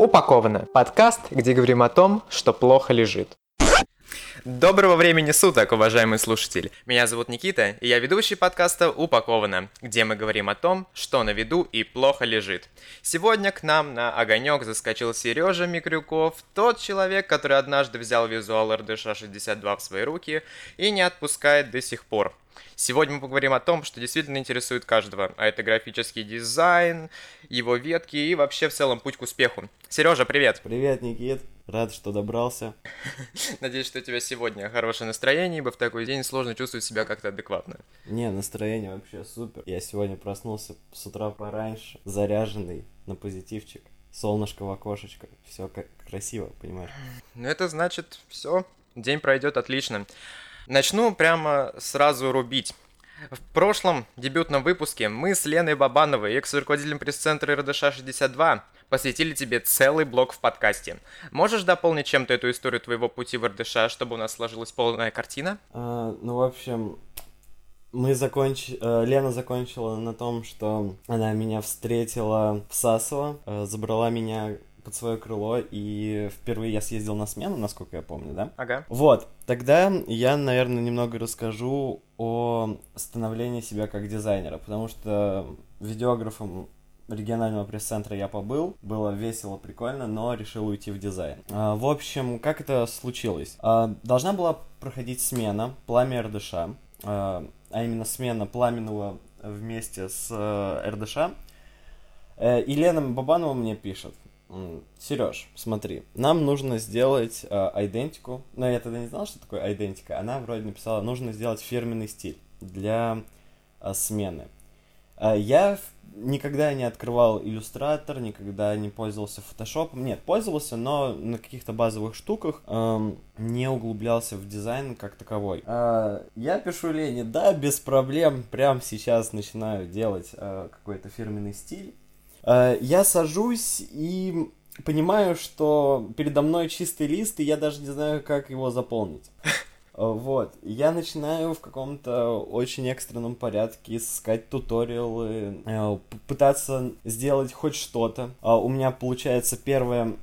Упаковано. Подкаст, где говорим о том, что плохо лежит. Доброго времени суток, уважаемый слушатель. Меня зовут Никита, и я ведущий подкаста «Упаковано», где мы говорим о том, что на виду и плохо лежит. Сегодня к нам на огонек заскочил Сережа Микрюков, тот человек, который однажды взял визуал RDШ-62 в свои руки и не отпускает до сих пор. Сегодня мы поговорим о том, что действительно интересует каждого, а это графический дизайн, его ветки и вообще в целом путь к успеху. Сережа, привет! Привет, Никит! Рад, что добрался. Надеюсь, что у тебя сегодня хорошее настроение, ибо в такой день сложно чувствовать себя как-то адекватно. Не, настроение вообще супер. Я сегодня проснулся с утра пораньше, заряженный на позитивчик. Солнышко в окошечко. Все как красиво, понимаешь? Ну это значит, все, день пройдет отлично. Начну прямо сразу рубить. В прошлом дебютном выпуске мы с Леной Бабановой, экс-руководителем пресс-центра РДШ-62, посвятили тебе целый блок в подкасте. Можешь дополнить чем-то эту историю твоего пути в РДШ, чтобы у нас сложилась полная картина? А, ну, в общем, мы законч... Э, Лена закончила на том, что она меня встретила в Сасово, э, забрала меня под свое крыло, и впервые я съездил на смену, насколько я помню, да? Ага. Вот, тогда я, наверное, немного расскажу о становлении себя как дизайнера, потому что видеографом регионального пресс-центра я побыл, было весело, прикольно, но решил уйти в дизайн. А, в общем, как это случилось? А, должна была проходить смена «Пламя РДШ», а, а именно смена Пламенного вместе с э, РДШ. Э, и Лена Бабанова мне пишет, Сереж, смотри, нам нужно сделать э, идентику. Но я тогда не знал, что такое идентика. Она вроде написала, нужно сделать фирменный стиль для э, смены. Э, я никогда не открывал иллюстратор, никогда не пользовался фотошопом. Нет, пользовался, но на каких-то базовых штуках эм, не углублялся в дизайн как таковой. Э, я пишу Лене, да, без проблем, прямо сейчас начинаю делать э, какой-то фирменный стиль. Э, я сажусь и понимаю, что передо мной чистый лист, и я даже не знаю, как его заполнить. Э, вот, я начинаю в каком-то очень экстренном порядке искать туториалы, э, пытаться сделать хоть что-то. У меня получается первое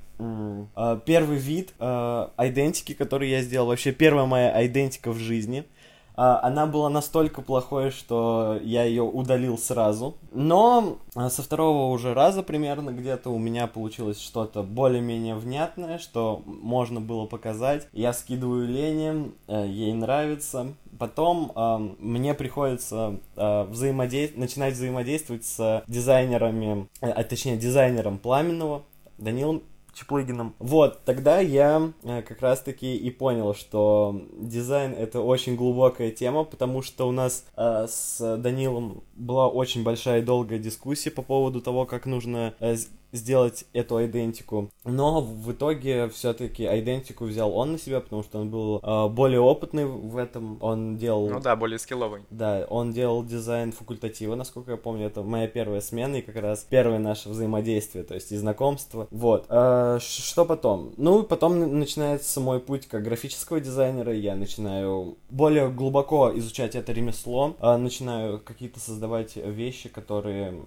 Первый вид идентики, который я сделал, вообще первая моя идентика в жизни – а, она была настолько плохой, что я ее удалил сразу. Но а, со второго уже раза примерно где-то у меня получилось что-то более-менее внятное, что можно было показать. Я скидываю Лене, э, ей нравится. Потом э, мне приходится э, взаимодейств... начинать взаимодействовать с дизайнерами, э, а точнее дизайнером Пламенного, Данилом Чеплыгиным. Вот, тогда я э, как раз-таки и понял, что дизайн это очень глубокая тема, потому что у нас э, с Данилом была очень большая и долгая дискуссия по поводу того, как нужно э, сделать эту идентику. Но в итоге все-таки идентику взял он на себя, потому что он был э, более опытный в этом. Он делал... Ну да, более скилловый. Да, он делал дизайн факультатива, насколько я помню. Это моя первая смена и как раз первое наше взаимодействие, то есть и знакомство. Вот. Э, что потом? Ну, потом начинается мой путь как графического дизайнера. Я начинаю более глубоко изучать это ремесло. Э, начинаю какие-то создавать вещи, которые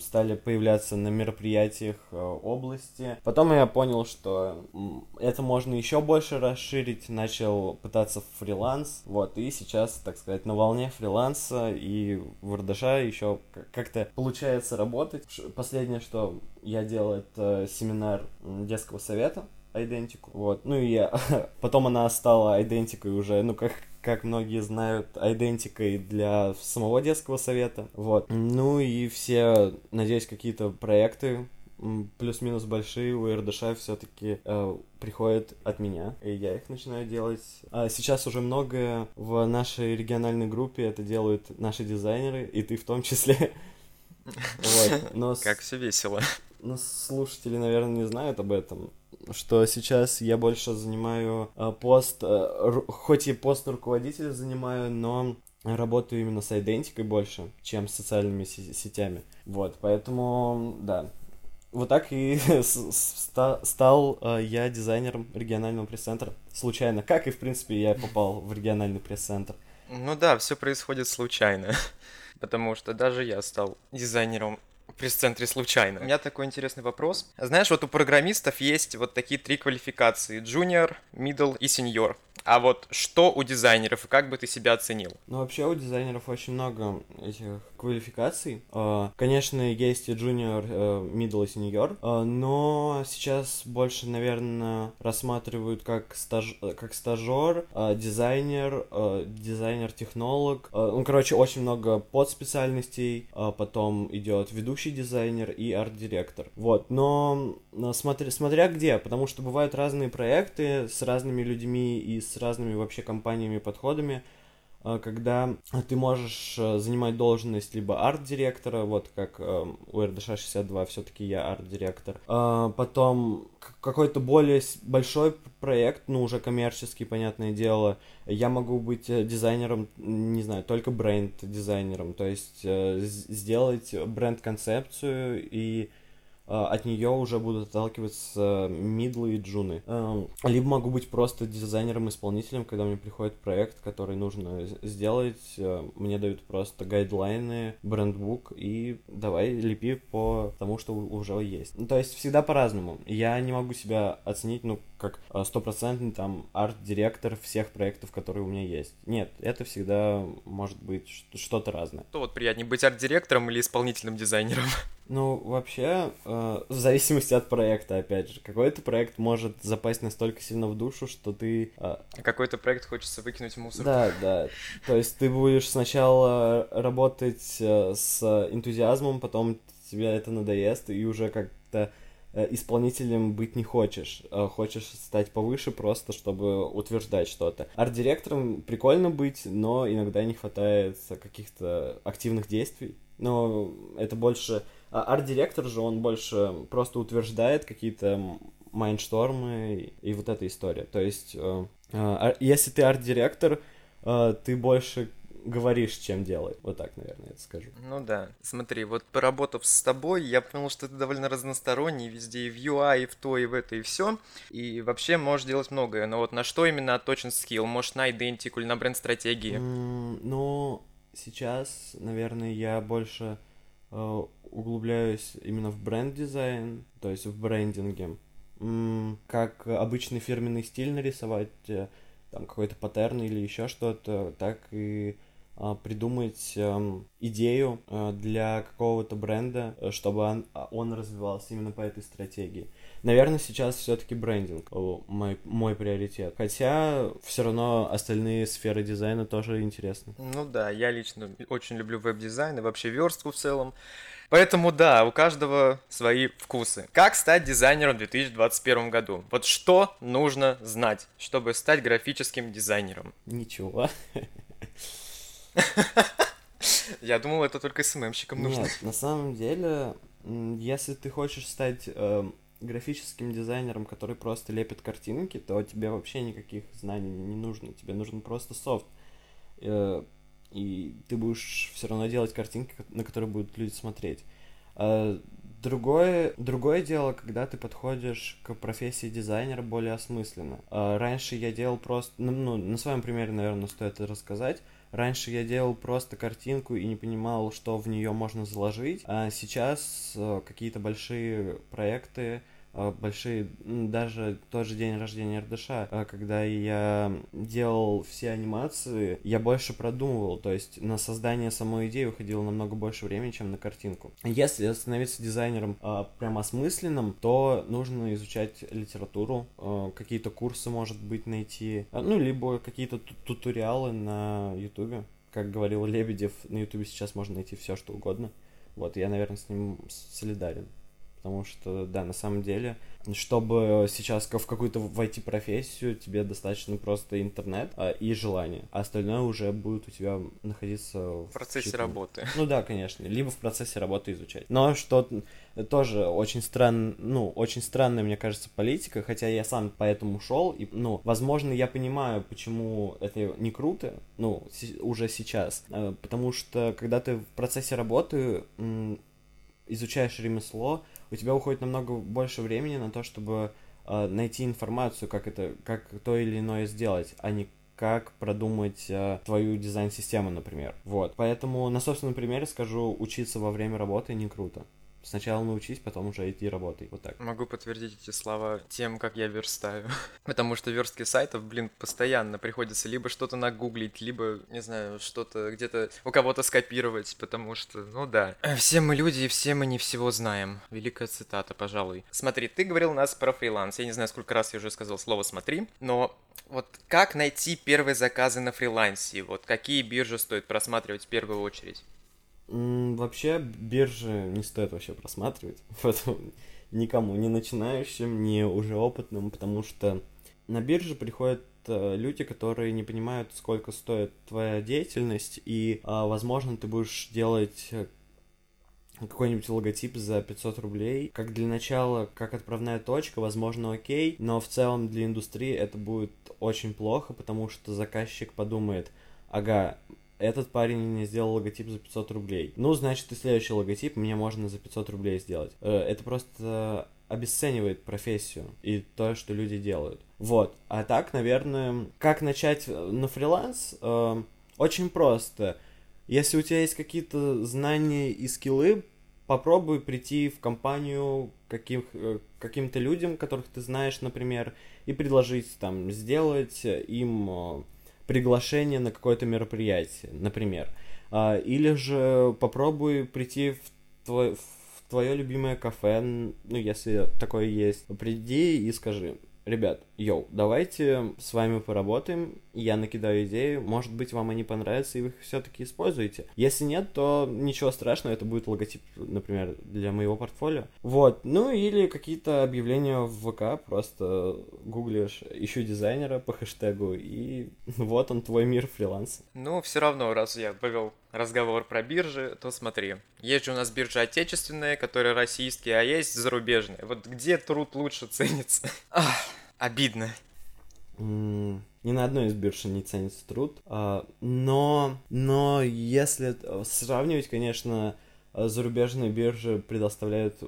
стали появляться на мероприятиях э, области. Потом я понял, что это можно еще больше расширить, начал пытаться фриланс, вот, и сейчас, так сказать, на волне фриланса и в РДШ еще как-то получается работать. Последнее, что я делал, это семинар детского совета, идентику. Вот. Ну и потом она стала идентикой уже, ну, как как многие знают, идентикой для самого детского совета. Вот. Ну и все, надеюсь, какие-то проекты плюс-минус большие у РДШ все-таки э, приходят от меня, и я их начинаю делать. А сейчас уже многое в нашей региональной группе это делают наши дизайнеры, и ты в том числе. Вот. Но как все весело. Но слушатели, наверное, не знают об этом что сейчас я больше занимаю э, пост, э, хоть и пост руководителя занимаю, но работаю именно с идентикой больше, чем с социальными сетями. Вот, поэтому, да. Вот так и стал э, я дизайнером регионального пресс-центра. Случайно. Как и, в принципе, я попал в региональный пресс-центр. Ну да, все происходит случайно. Потому что даже я стал дизайнером в пресс-центре случайно. У меня такой интересный вопрос. Знаешь, вот у программистов есть вот такие три квалификации. Junior, middle и senior. А вот что у дизайнеров и как бы ты себя оценил? Ну, вообще у дизайнеров очень много этих квалификаций. А, конечно, есть и junior, э, middle и senior, а, но сейчас больше, наверное, рассматривают как, стаж... как стажер, а, дизайнер, дизайнер-технолог. Ну, короче, очень много подспециальностей. Потом идет ведущий дизайнер и арт-директор. Вот, но смотря, смотря где, потому что бывают разные проекты с разными людьми и с разными вообще компаниями, подходами, э, когда ты можешь э, занимать должность либо арт-директора, вот как э, у РДШ 62 все-таки я арт-директор, потом какой-то более большой проект, ну уже коммерческий, понятное дело, я могу быть дизайнером, не знаю, только бренд-дизайнером, то есть сделать бренд-концепцию и от нее уже будут отталкиваться мидлы и джуны. Эм, либо могу быть просто дизайнером-исполнителем, когда мне приходит проект, который нужно сделать, э, мне дают просто гайдлайны, брендбук, и давай лепи по тому, что уже есть. То есть всегда по-разному. Я не могу себя оценить, ну, как э, стопроцентный там арт-директор всех проектов, которые у меня есть. Нет, это всегда может быть что-то разное. Что вот приятнее, быть арт-директором или исполнительным дизайнером? Ну, вообще, э, в зависимости от проекта, опять же. Какой-то проект может запасть настолько сильно в душу, что ты... Э... А какой-то проект хочется выкинуть в мусор. Да, да. То есть ты будешь сначала работать э, с энтузиазмом, потом тебе это надоест, и уже как-то исполнителем быть не хочешь. Э, хочешь стать повыше просто, чтобы утверждать что-то. Арт-директором прикольно быть, но иногда не хватает каких-то активных действий. Но это больше а арт-директор же, он больше просто утверждает какие-то майнштормы и вот эта история. То есть, э, э, если ты арт-директор, э, ты больше говоришь, чем делать. Вот так, наверное, это скажу. Ну да. Смотри, вот поработав с тобой, я понял, что ты довольно разносторонний везде, и в UI, и в то, и в это, и все. И вообще можешь делать многое. Но вот на что именно точен скилл? Может, на идентику или на бренд-стратегии? Mm, ну, сейчас, наверное, я больше э, углубляюсь именно в бренд-дизайн, то есть в брендинге. Как обычный фирменный стиль нарисовать, э, там какой-то паттерн или еще что-то, так и придумать эм, идею э, для какого-то бренда, э, чтобы он, а, он развивался именно по этой стратегии. Наверное, сейчас все-таки брендинг мой, мой приоритет. Хотя все равно остальные сферы дизайна тоже интересны. Ну да, я лично очень люблю веб-дизайн и вообще верстку в целом. Поэтому да, у каждого свои вкусы. Как стать дизайнером в 2021 году? Вот что нужно знать, чтобы стать графическим дизайнером? Ничего. Я думал, это только СММщикам нужно. Нет, на самом деле, если ты хочешь стать э, графическим дизайнером, который просто лепит картинки, то тебе вообще никаких знаний не нужно. Тебе нужен просто софт. Э, и ты будешь все равно делать картинки, на которые будут люди смотреть. А другое, другое дело, когда ты подходишь к профессии дизайнера более осмысленно. А раньше я делал просто, ну, ну, на своем примере, наверное, стоит это рассказать. Раньше я делал просто картинку и не понимал, что в нее можно заложить, а сейчас э, какие-то большие проекты большие, даже тот же день рождения РДШ, э, когда я делал все анимации, я больше продумывал, то есть на создание самой идеи уходило намного больше времени, чем на картинку. Если становиться дизайнером э, прям осмысленным, то нужно изучать литературу, какие-то курсы, может быть, найти, ну, либо какие-то туториалы на ютубе. Как говорил Лебедев, на ютубе сейчас можно найти все, что угодно. Вот, я, наверное, с ним солидарен. Потому что, да, на самом деле, чтобы сейчас в какую-то войти профессию, тебе достаточно просто интернет а, и желание. А остальное уже будет у тебя находиться в процессе читании. работы. Ну да, конечно. Либо в процессе работы изучать. Но что тоже очень странно, ну, очень странная, мне кажется, политика, хотя я сам поэтому ушел, и, ну, возможно, я понимаю, почему это не круто, ну, уже сейчас, э, потому что, когда ты в процессе работы изучаешь ремесло, у тебя уходит намного больше времени на то, чтобы э, найти информацию, как это, как то или иное сделать, а не как продумать э, твою дизайн-систему, например. Вот. Поэтому на собственном примере скажу, учиться во время работы не круто. Сначала научись, потом уже иди работай. Вот так. Могу подтвердить эти слова тем, как я верстаю. Потому что верстки сайтов, блин, постоянно приходится либо что-то нагуглить, либо, не знаю, что-то где-то у кого-то скопировать, потому что, ну да. Все мы люди, и все мы не всего знаем. Великая цитата, пожалуй. Смотри, ты говорил у нас про фриланс. Я не знаю, сколько раз я уже сказал слово «смотри», но вот как найти первые заказы на фрилансе? Вот какие биржи стоит просматривать в первую очередь? Вообще биржи не стоит вообще просматривать, поэтому никому, ни начинающим, ни уже опытным, потому что на бирже приходят э, люди, которые не понимают, сколько стоит твоя деятельность, и, а, возможно, ты будешь делать э, какой-нибудь логотип за 500 рублей. Как для начала, как отправная точка, возможно, окей, но в целом для индустрии это будет очень плохо, потому что заказчик подумает, ага, этот парень мне сделал логотип за 500 рублей. Ну, значит, и следующий логотип мне можно за 500 рублей сделать. Э, это просто обесценивает профессию и то, что люди делают. Вот. А так, наверное, как начать на фриланс? Э, очень просто. Если у тебя есть какие-то знания и скиллы, попробуй прийти в компанию каким, э, каким-то людям, которых ты знаешь, например, и предложить там сделать им приглашение на какое-то мероприятие, например. А, или же попробуй прийти в, твой, в твое любимое кафе, ну, если такое есть. Приди и скажи, ребят, йоу, давайте с вами поработаем, я накидаю идеи, может быть, вам они понравятся, и вы их все-таки используете. Если нет, то ничего страшного, это будет логотип, например, для моего портфолио. Вот, ну или какие-то объявления в ВК, просто гуглишь, ищу дизайнера по хэштегу, и вот он, твой мир фриланса. Ну, все равно, раз я повел разговор про биржи, то смотри. Есть же у нас биржи отечественные, которые российские, а есть зарубежные. Вот где труд лучше ценится? Ах, обидно. ни на одной из бирж не ценится труд. А, но, но если сравнивать, конечно, зарубежные биржи предоставляют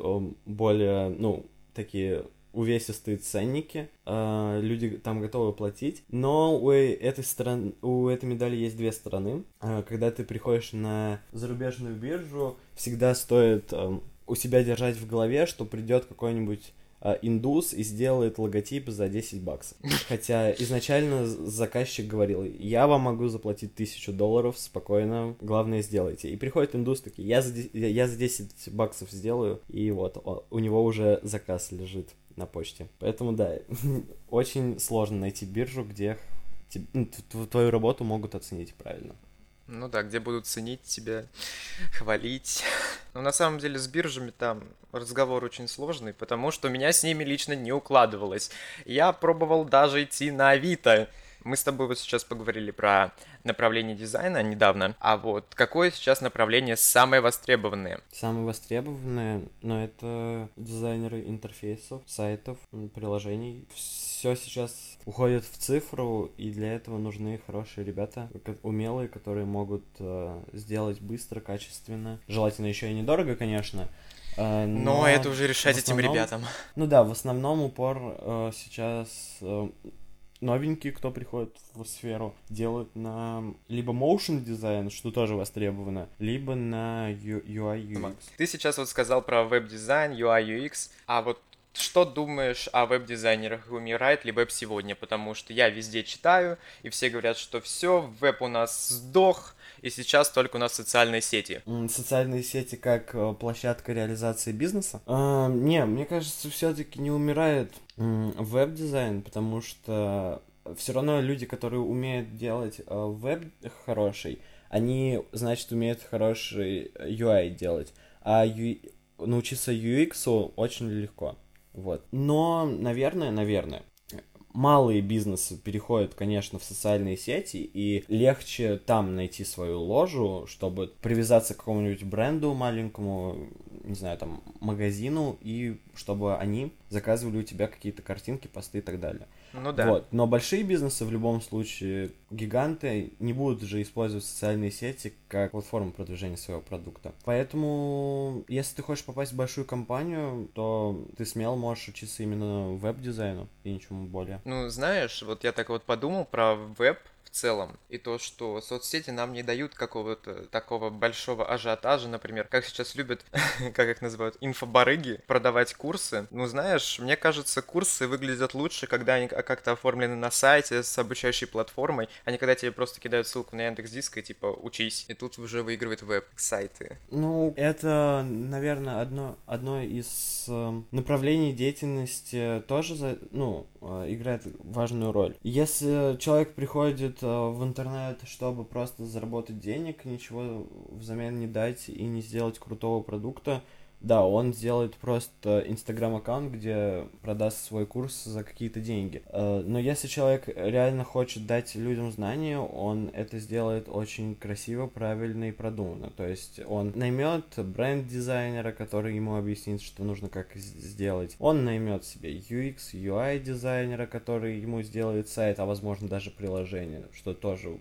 более, ну, такие увесистые ценники, э, люди там готовы платить, но у этой стороны, у этой медали есть две стороны. Э, когда ты приходишь на зарубежную биржу, всегда стоит э, у себя держать в голове, что придет какой-нибудь индус и сделает логотип за 10 баксов. Хотя изначально заказчик говорил, я вам могу заплатить тысячу долларов спокойно, главное сделайте. И приходит индус такой, я за, я за 10 баксов сделаю, и вот у него уже заказ лежит на почте. Поэтому да, очень сложно найти биржу, где ну, твою работу могут оценить правильно. Ну да, где будут ценить тебя, хвалить. Но на самом деле с биржами там разговор очень сложный, потому что меня с ними лично не укладывалось. Я пробовал даже идти на Авито. Мы с тобой вот сейчас поговорили про направление дизайна недавно, а вот какое сейчас направление самое востребованное? Самое востребованное, ну, это дизайнеры интерфейсов, сайтов, приложений. Все сейчас уходит в цифру, и для этого нужны хорошие ребята, умелые, которые могут э, сделать быстро, качественно. Желательно еще и недорого, конечно, э, но, но это уже решать основном, этим ребятам. Ну да, в основном упор э, сейчас э, новенькие, кто приходит в сферу, делают на либо motion дизайн, что тоже востребовано, либо на UI UX. Ты сейчас вот сказал про веб-дизайн, UI UX, а вот что думаешь о веб-дизайнерах, умирает ли веб сегодня? Потому что я везде читаю, и все говорят, что все, веб у нас сдох, и сейчас только у нас социальные сети. Социальные сети как э, площадка реализации бизнеса? А, не, мне кажется, все-таки не умирает веб-дизайн, потому что все равно люди, которые умеют делать э, веб хороший, они, значит, умеют хороший UI делать. А U... научиться UX очень легко. Вот. Но, наверное, наверное, малые бизнесы переходят, конечно, в социальные сети, и легче там найти свою ложу, чтобы привязаться к какому-нибудь бренду маленькому, не знаю, там, магазину, и чтобы они заказывали у тебя какие-то картинки, посты и так далее. Ну да. Вот. Но большие бизнесы в любом случае, гиганты, не будут же использовать социальные сети как платформу продвижения своего продукта. Поэтому, если ты хочешь попасть в большую компанию, то ты смело можешь учиться именно веб-дизайну и ничему более. Ну, знаешь, вот я так вот подумал про веб, целом. И то, что соцсети нам не дают какого-то такого большого ажиотажа, например, как сейчас любят, как их называют, инфобарыги, продавать курсы. Ну, знаешь, мне кажется, курсы выглядят лучше, когда они как-то оформлены на сайте с обучающей платформой, а не когда тебе просто кидают ссылку на Яндекс Диск и типа учись. И тут уже выигрывает веб-сайты. Ну, это, наверное, одно, одно из э, направлений деятельности тоже, за, ну, э, играет важную роль. Если человек приходит в интернет, чтобы просто заработать денег, ничего взамен не дать и не сделать крутого продукта, да, он сделает просто инстаграм-аккаунт, где продаст свой курс за какие-то деньги. Э, но если человек реально хочет дать людям знания, он это сделает очень красиво, правильно и продуманно. То есть он наймет бренд-дизайнера, который ему объяснит, что нужно как сделать. Он наймет себе UX, UI дизайнера, который ему сделает сайт, а возможно даже приложение, что тоже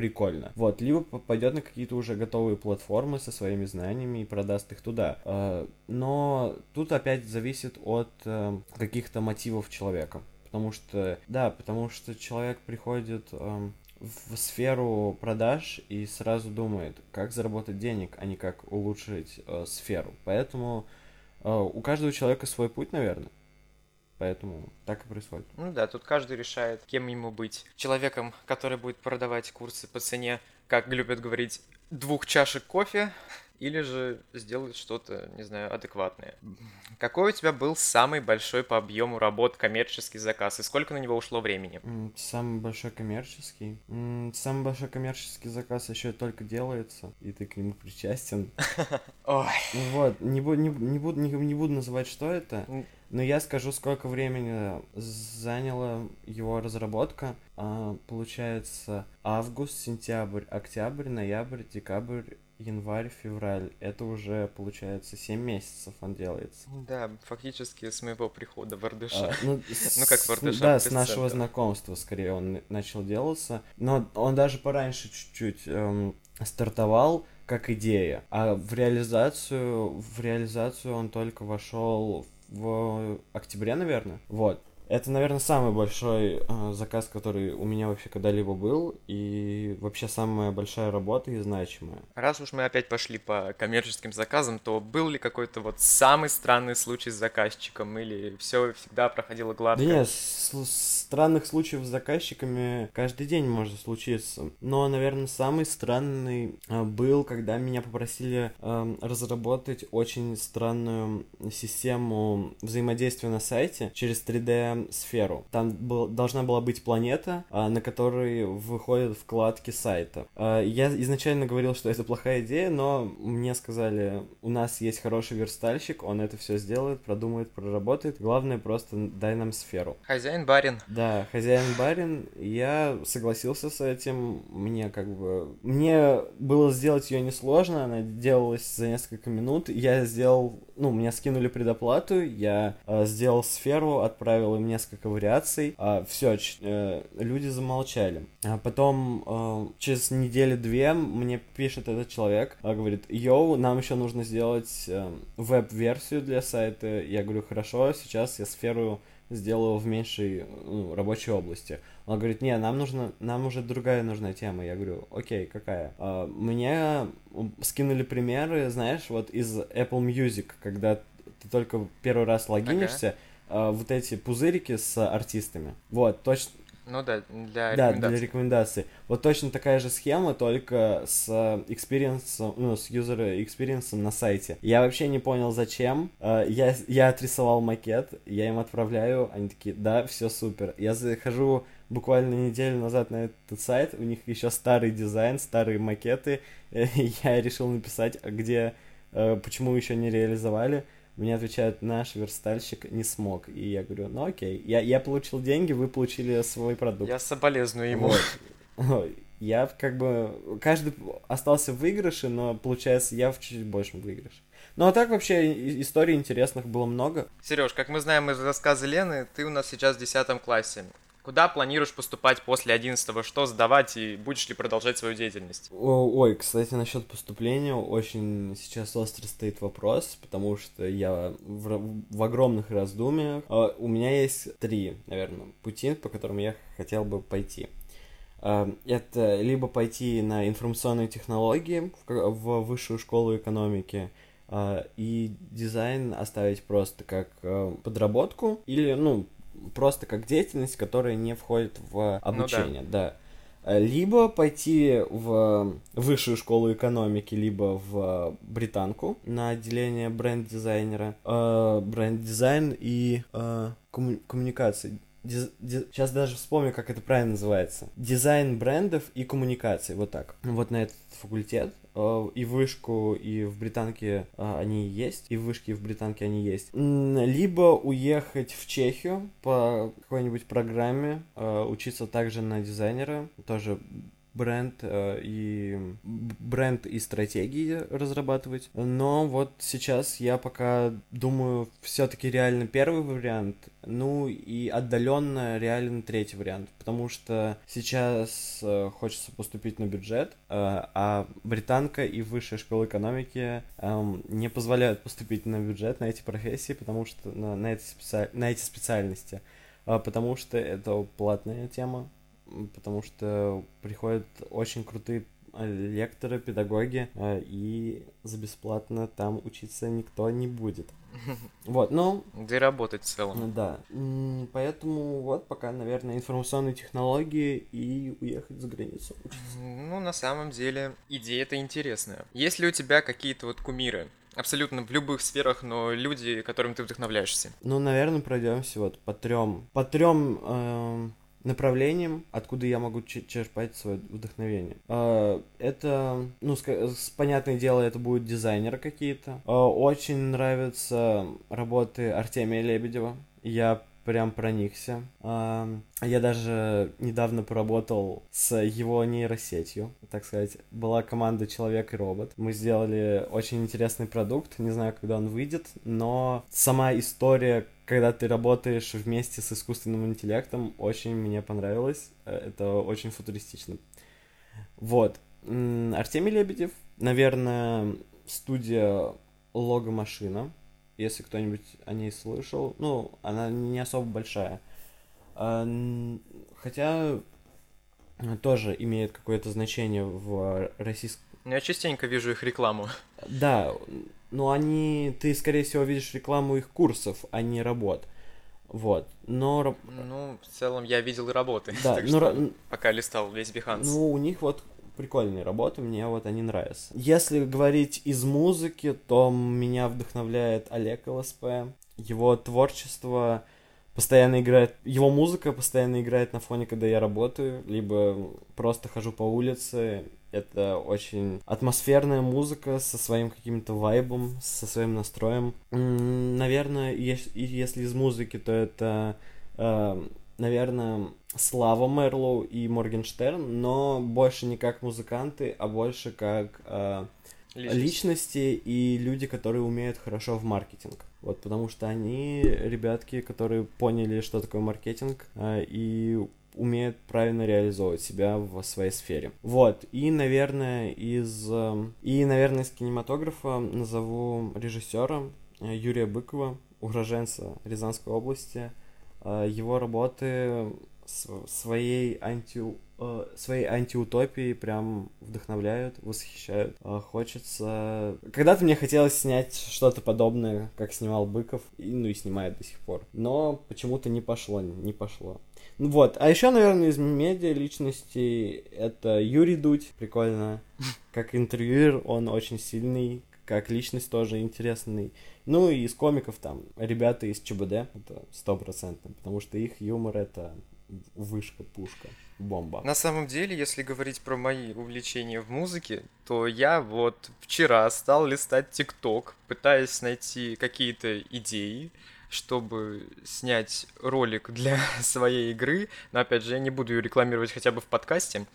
прикольно. Вот, либо пойдет на какие-то уже готовые платформы со своими знаниями и продаст их туда. А, но тут опять зависит от э, каких-то мотивов человека. Потому что, да, потому что человек приходит эм, в сферу продаж и сразу думает, как заработать денег, а не как улучшить э, сферу. Поэтому э, у каждого человека свой путь, наверное. Поэтому так и происходит. Ну да, тут каждый решает, кем ему быть. Человеком, который будет продавать курсы по цене, как любят говорить, двух чашек кофе, или же сделать что-то, не знаю, адекватное. Какой у тебя был самый большой по объему работ коммерческий заказ и сколько на него ушло времени? Самый большой коммерческий? Самый большой коммерческий заказ еще только делается, и ты к нему причастен. Ой. Вот, не, буду, не, не, буду, не, не буду называть, что это. Но я скажу, сколько времени заняла его разработка. А, получается, август, сентябрь, октябрь, ноябрь, декабрь, январь, февраль. Это уже, получается, 7 месяцев он делается. Да, фактически с моего прихода в Ардыша. А, ну, ну, как в Ардыша. Да, с нашего знакомства, скорее, он начал делаться. Но он даже пораньше чуть-чуть эм, стартовал как идея. А в реализацию, в реализацию он только вошел в октябре, наверное. Вот. Это, наверное, самый большой э, заказ, который у меня вообще когда-либо был, и вообще самая большая работа и значимая. Раз уж мы опять пошли по коммерческим заказам, то был ли какой-то вот самый странный случай с заказчиком, или все всегда проходило гладко? Да нет, странных случаев с заказчиками каждый день может случиться. Но, наверное, самый странный э, был, когда меня попросили э, разработать очень странную систему взаимодействия на сайте через 3D сферу. Там был, должна была быть планета, а, на которой выходят вкладки сайта. А, я изначально говорил, что это плохая идея, но мне сказали, у нас есть хороший верстальщик, он это все сделает, продумает, проработает. Главное просто дай нам сферу. Хозяин-барин. Да, хозяин-барин. Я согласился с этим. Мне как бы... Мне было сделать ее несложно, она делалась за несколько минут. Я сделал... Ну, мне скинули предоплату, я э, сделал сферу, отправил им несколько вариаций. А, все, э, люди замолчали. А потом э, через недели-две мне пишет этот человек, а, говорит, йоу, нам еще нужно сделать э, веб-версию для сайта. Я говорю, хорошо, сейчас я сферу сделаю в меньшей ну, рабочей области. Он говорит, не, нам нужно, нам уже другая нужна тема. Я говорю, окей, какая? А, мне скинули примеры, знаешь, вот из Apple Music, когда ты только первый раз логинишься, ага вот эти пузырики с артистами. Вот, точно. Ну да, для да, для рекомендаций. Вот точно такая же схема, только с experience, ну, с user experience на сайте. Я вообще не понял, зачем. Э, я, я отрисовал макет, я им отправляю, они такие, да, все супер. Я захожу буквально неделю назад на этот сайт, у них еще старый дизайн, старые макеты. Я решил написать, а где, э, почему еще не реализовали. Мне отвечают, наш верстальщик не смог. И я говорю, ну окей, я, я получил деньги, вы получили свой продукт. Я соболезную ему. Вот. Я как бы... Каждый остался в выигрыше, но получается я в чуть большем выигрыше. Ну а так вообще историй интересных было много. Сереж, как мы знаем из рассказа Лены, ты у нас сейчас в 10 классе. Куда планируешь поступать после 11 Что сдавать и будешь ли продолжать свою деятельность? Ой, кстати, насчет поступления очень сейчас остро стоит вопрос, потому что я в, в огромных раздумьях. А, у меня есть три, наверное, пути, по которым я хотел бы пойти. Э, это либо пойти на информационные технологии в высшую школу экономики, э, и дизайн оставить просто как подработку, или, ну, просто как деятельность, которая не входит в обучение, ну, да. да. Либо пойти в высшую школу экономики, либо в британку на отделение бренд-дизайнера, бренд-дизайн и коммуникации Диз, диз, сейчас даже вспомню, как это правильно называется. Дизайн брендов и коммуникации, вот так. Вот на этот факультет. Э, и вышку, и в британке э, они есть, и в вышке, и в британке они есть. Либо уехать в Чехию по какой-нибудь программе, э, учиться также на дизайнера, тоже бренд э, и бренд и стратегии разрабатывать. Но вот сейчас я пока думаю все-таки реально первый вариант, ну и отдаленно реально третий вариант, потому что сейчас э, хочется поступить на бюджет, э, а британка и высшая школа экономики э, не позволяют поступить на бюджет на эти профессии, потому что на, на, эти, специ... на эти специальности, потому что это платная тема потому что приходят очень крутые э, лекторы, педагоги, э, и за бесплатно там учиться никто не будет. Вот, ну... Да и работать в целом. Да. Поэтому вот пока, наверное, информационные технологии и уехать за границу учиться. Ну, на самом деле, идея-то интересная. Есть ли у тебя какие-то вот кумиры? Абсолютно в любых сферах, но люди, которым ты вдохновляешься. Ну, наверное, пройдемся вот по трем, по трем эм, направлением, откуда я могу черпать свое вдохновение. А, это, ну, понятное дело, это будут дизайнеры какие-то. А, очень нравятся работы Артемия Лебедева. Я прям проникся. Я даже недавно поработал с его нейросетью, так сказать. Была команда «Человек и робот». Мы сделали очень интересный продукт, не знаю, когда он выйдет, но сама история, когда ты работаешь вместе с искусственным интеллектом, очень мне понравилось. Э, это очень футуристично. Вот. Артемий Лебедев, наверное, студия Логомашина если кто-нибудь о ней слышал. Ну, она не особо большая. А, хотя тоже имеет какое-то значение в российском... Я частенько вижу их рекламу. Да, но они... Ты, скорее всего, видишь рекламу их курсов, а не работ. Вот, но... Ну, в целом я видел и работы, да, так но... что пока листал весь Behance. Ну, у них вот прикольные работы, мне вот они нравятся. Если говорить из музыки, то меня вдохновляет Олег ЛСП. Его творчество постоянно играет, его музыка постоянно играет на фоне, когда я работаю, либо просто хожу по улице. Это очень атмосферная музыка со своим каким-то вайбом, со своим настроем. Наверное, если из музыки, то это э, наверное, Слава Мерлоу и Моргенштерн, но больше не как музыканты, а больше как э, личности. личности и люди, которые умеют хорошо в маркетинг. Вот, потому что они ребятки, которые поняли, что такое маркетинг, э, и умеют правильно реализовывать себя в своей сфере. Вот, и, наверное, из... Э, и, наверное, из кинематографа назову режиссера э, Юрия Быкова, уроженца Рязанской области, Э, его работы своей анти э, своей антиутопией прям вдохновляют, восхищают. Хочется... Когда-то мне хотелось снять что-то подобное, как снимал Быков, и, ну и снимает до сих пор. Но почему-то не пошло, не пошло. Вот, а еще, наверное, из медиа личностей это Юрий Дудь, прикольно. Как интервьюер он очень сильный, как личность тоже интересный. Ну и из комиков там ребята из ЧБД, это стопроцентно, потому что их юмор это вышка, пушка, бомба. На самом деле, если говорить про мои увлечения в музыке, то я вот вчера стал листать ТикТок, пытаясь найти какие-то идеи, чтобы снять ролик для своей игры, но опять же я не буду ее рекламировать хотя бы в подкасте.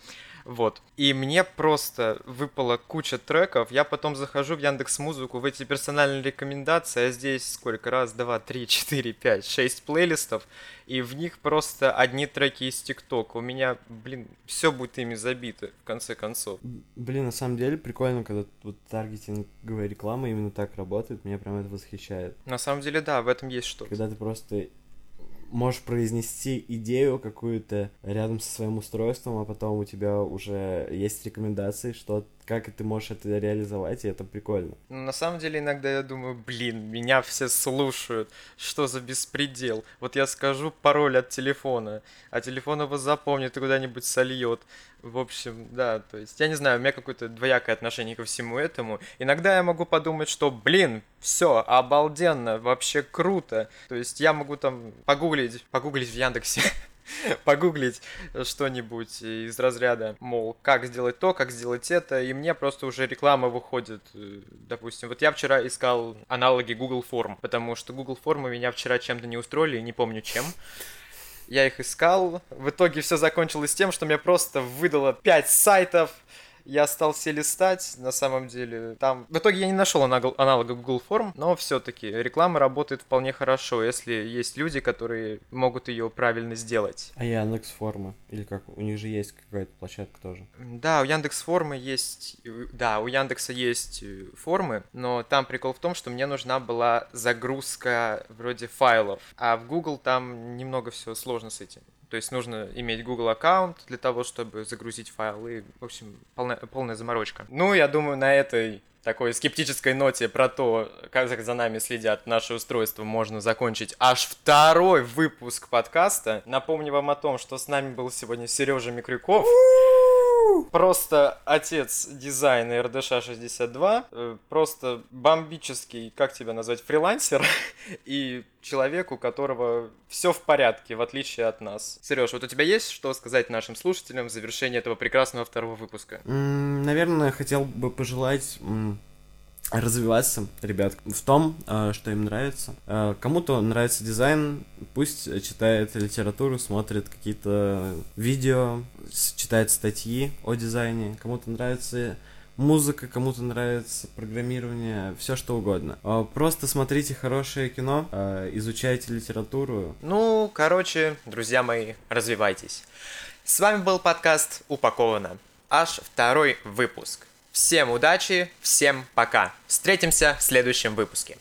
Вот. И мне просто выпала куча треков. Я потом захожу в Яндекс Музыку в эти персональные рекомендации, а здесь сколько? Раз, два, три, четыре, пять, шесть плейлистов. И в них просто одни треки из ТикТока. У меня, блин, все будет ими забито, в конце концов. Блин, на самом деле прикольно, когда вот таргетинговая реклама именно так работает. Меня прям это восхищает. На самом деле, да, в этом есть что-то. Когда ты просто можешь произнести идею какую-то рядом со своим устройством, а потом у тебя уже есть рекомендации, что как ты можешь это реализовать, и это прикольно. Ну, на самом деле, иногда я думаю, блин, меня все слушают, что за беспредел. Вот я скажу пароль от телефона, а телефон его запомнит и куда-нибудь сольет. В общем, да, то есть, я не знаю, у меня какое-то двоякое отношение ко всему этому. Иногда я могу подумать, что, блин, все, обалденно, вообще круто. То есть, я могу там погуглить, погуглить в Яндексе, погуглить что-нибудь из разряда, мол, как сделать то, как сделать это, и мне просто уже реклама выходит. Э, допустим, вот я вчера искал аналоги Google форм, потому что Google формы меня вчера чем-то не устроили, не помню чем. Я их искал. В итоге все закончилось тем, что мне просто выдало 5 сайтов, я стал все листать, на самом деле. Там... В итоге я не нашел аналога Google Form, но все-таки реклама работает вполне хорошо, если есть люди, которые могут ее правильно сделать. А Яндекс Форма? Или как? У них же есть какая-то площадка тоже. Да, у Яндекс Формы есть... Да, у Яндекса есть э, формы, но там прикол в том, что мне нужна была загрузка вроде файлов, а в Google там немного все сложно с этим. То есть нужно иметь Google аккаунт для того, чтобы загрузить файл. И, в общем, полная, полная заморочка. Ну, я думаю, на этой такой скептической ноте про то, как за нами следят наши устройства, можно закончить аж второй выпуск подкаста. Напомню вам о том, что с нами был сегодня Сережа Микрюков. Просто отец дизайна РДШ 62, э, просто бомбический, как тебя назвать, фрилансер и человек, у которого все в порядке, в отличие от нас. Сереж, вот у тебя есть что сказать нашим слушателям в завершении этого прекрасного второго выпуска? Наверное, хотел бы пожелать развиваться, ребят, в том, э, что им нравится. Э, кому-то нравится дизайн, пусть читает литературу, смотрит какие-то видео, читает статьи о дизайне. Кому-то нравится музыка, кому-то нравится программирование, все что угодно. Э, просто смотрите хорошее кино, изучайте литературу. Ну, короче, друзья мои, развивайтесь. С вами был подкаст «Упаковано». Аж второй выпуск. Всем удачи, всем пока. Встретимся в следующем выпуске.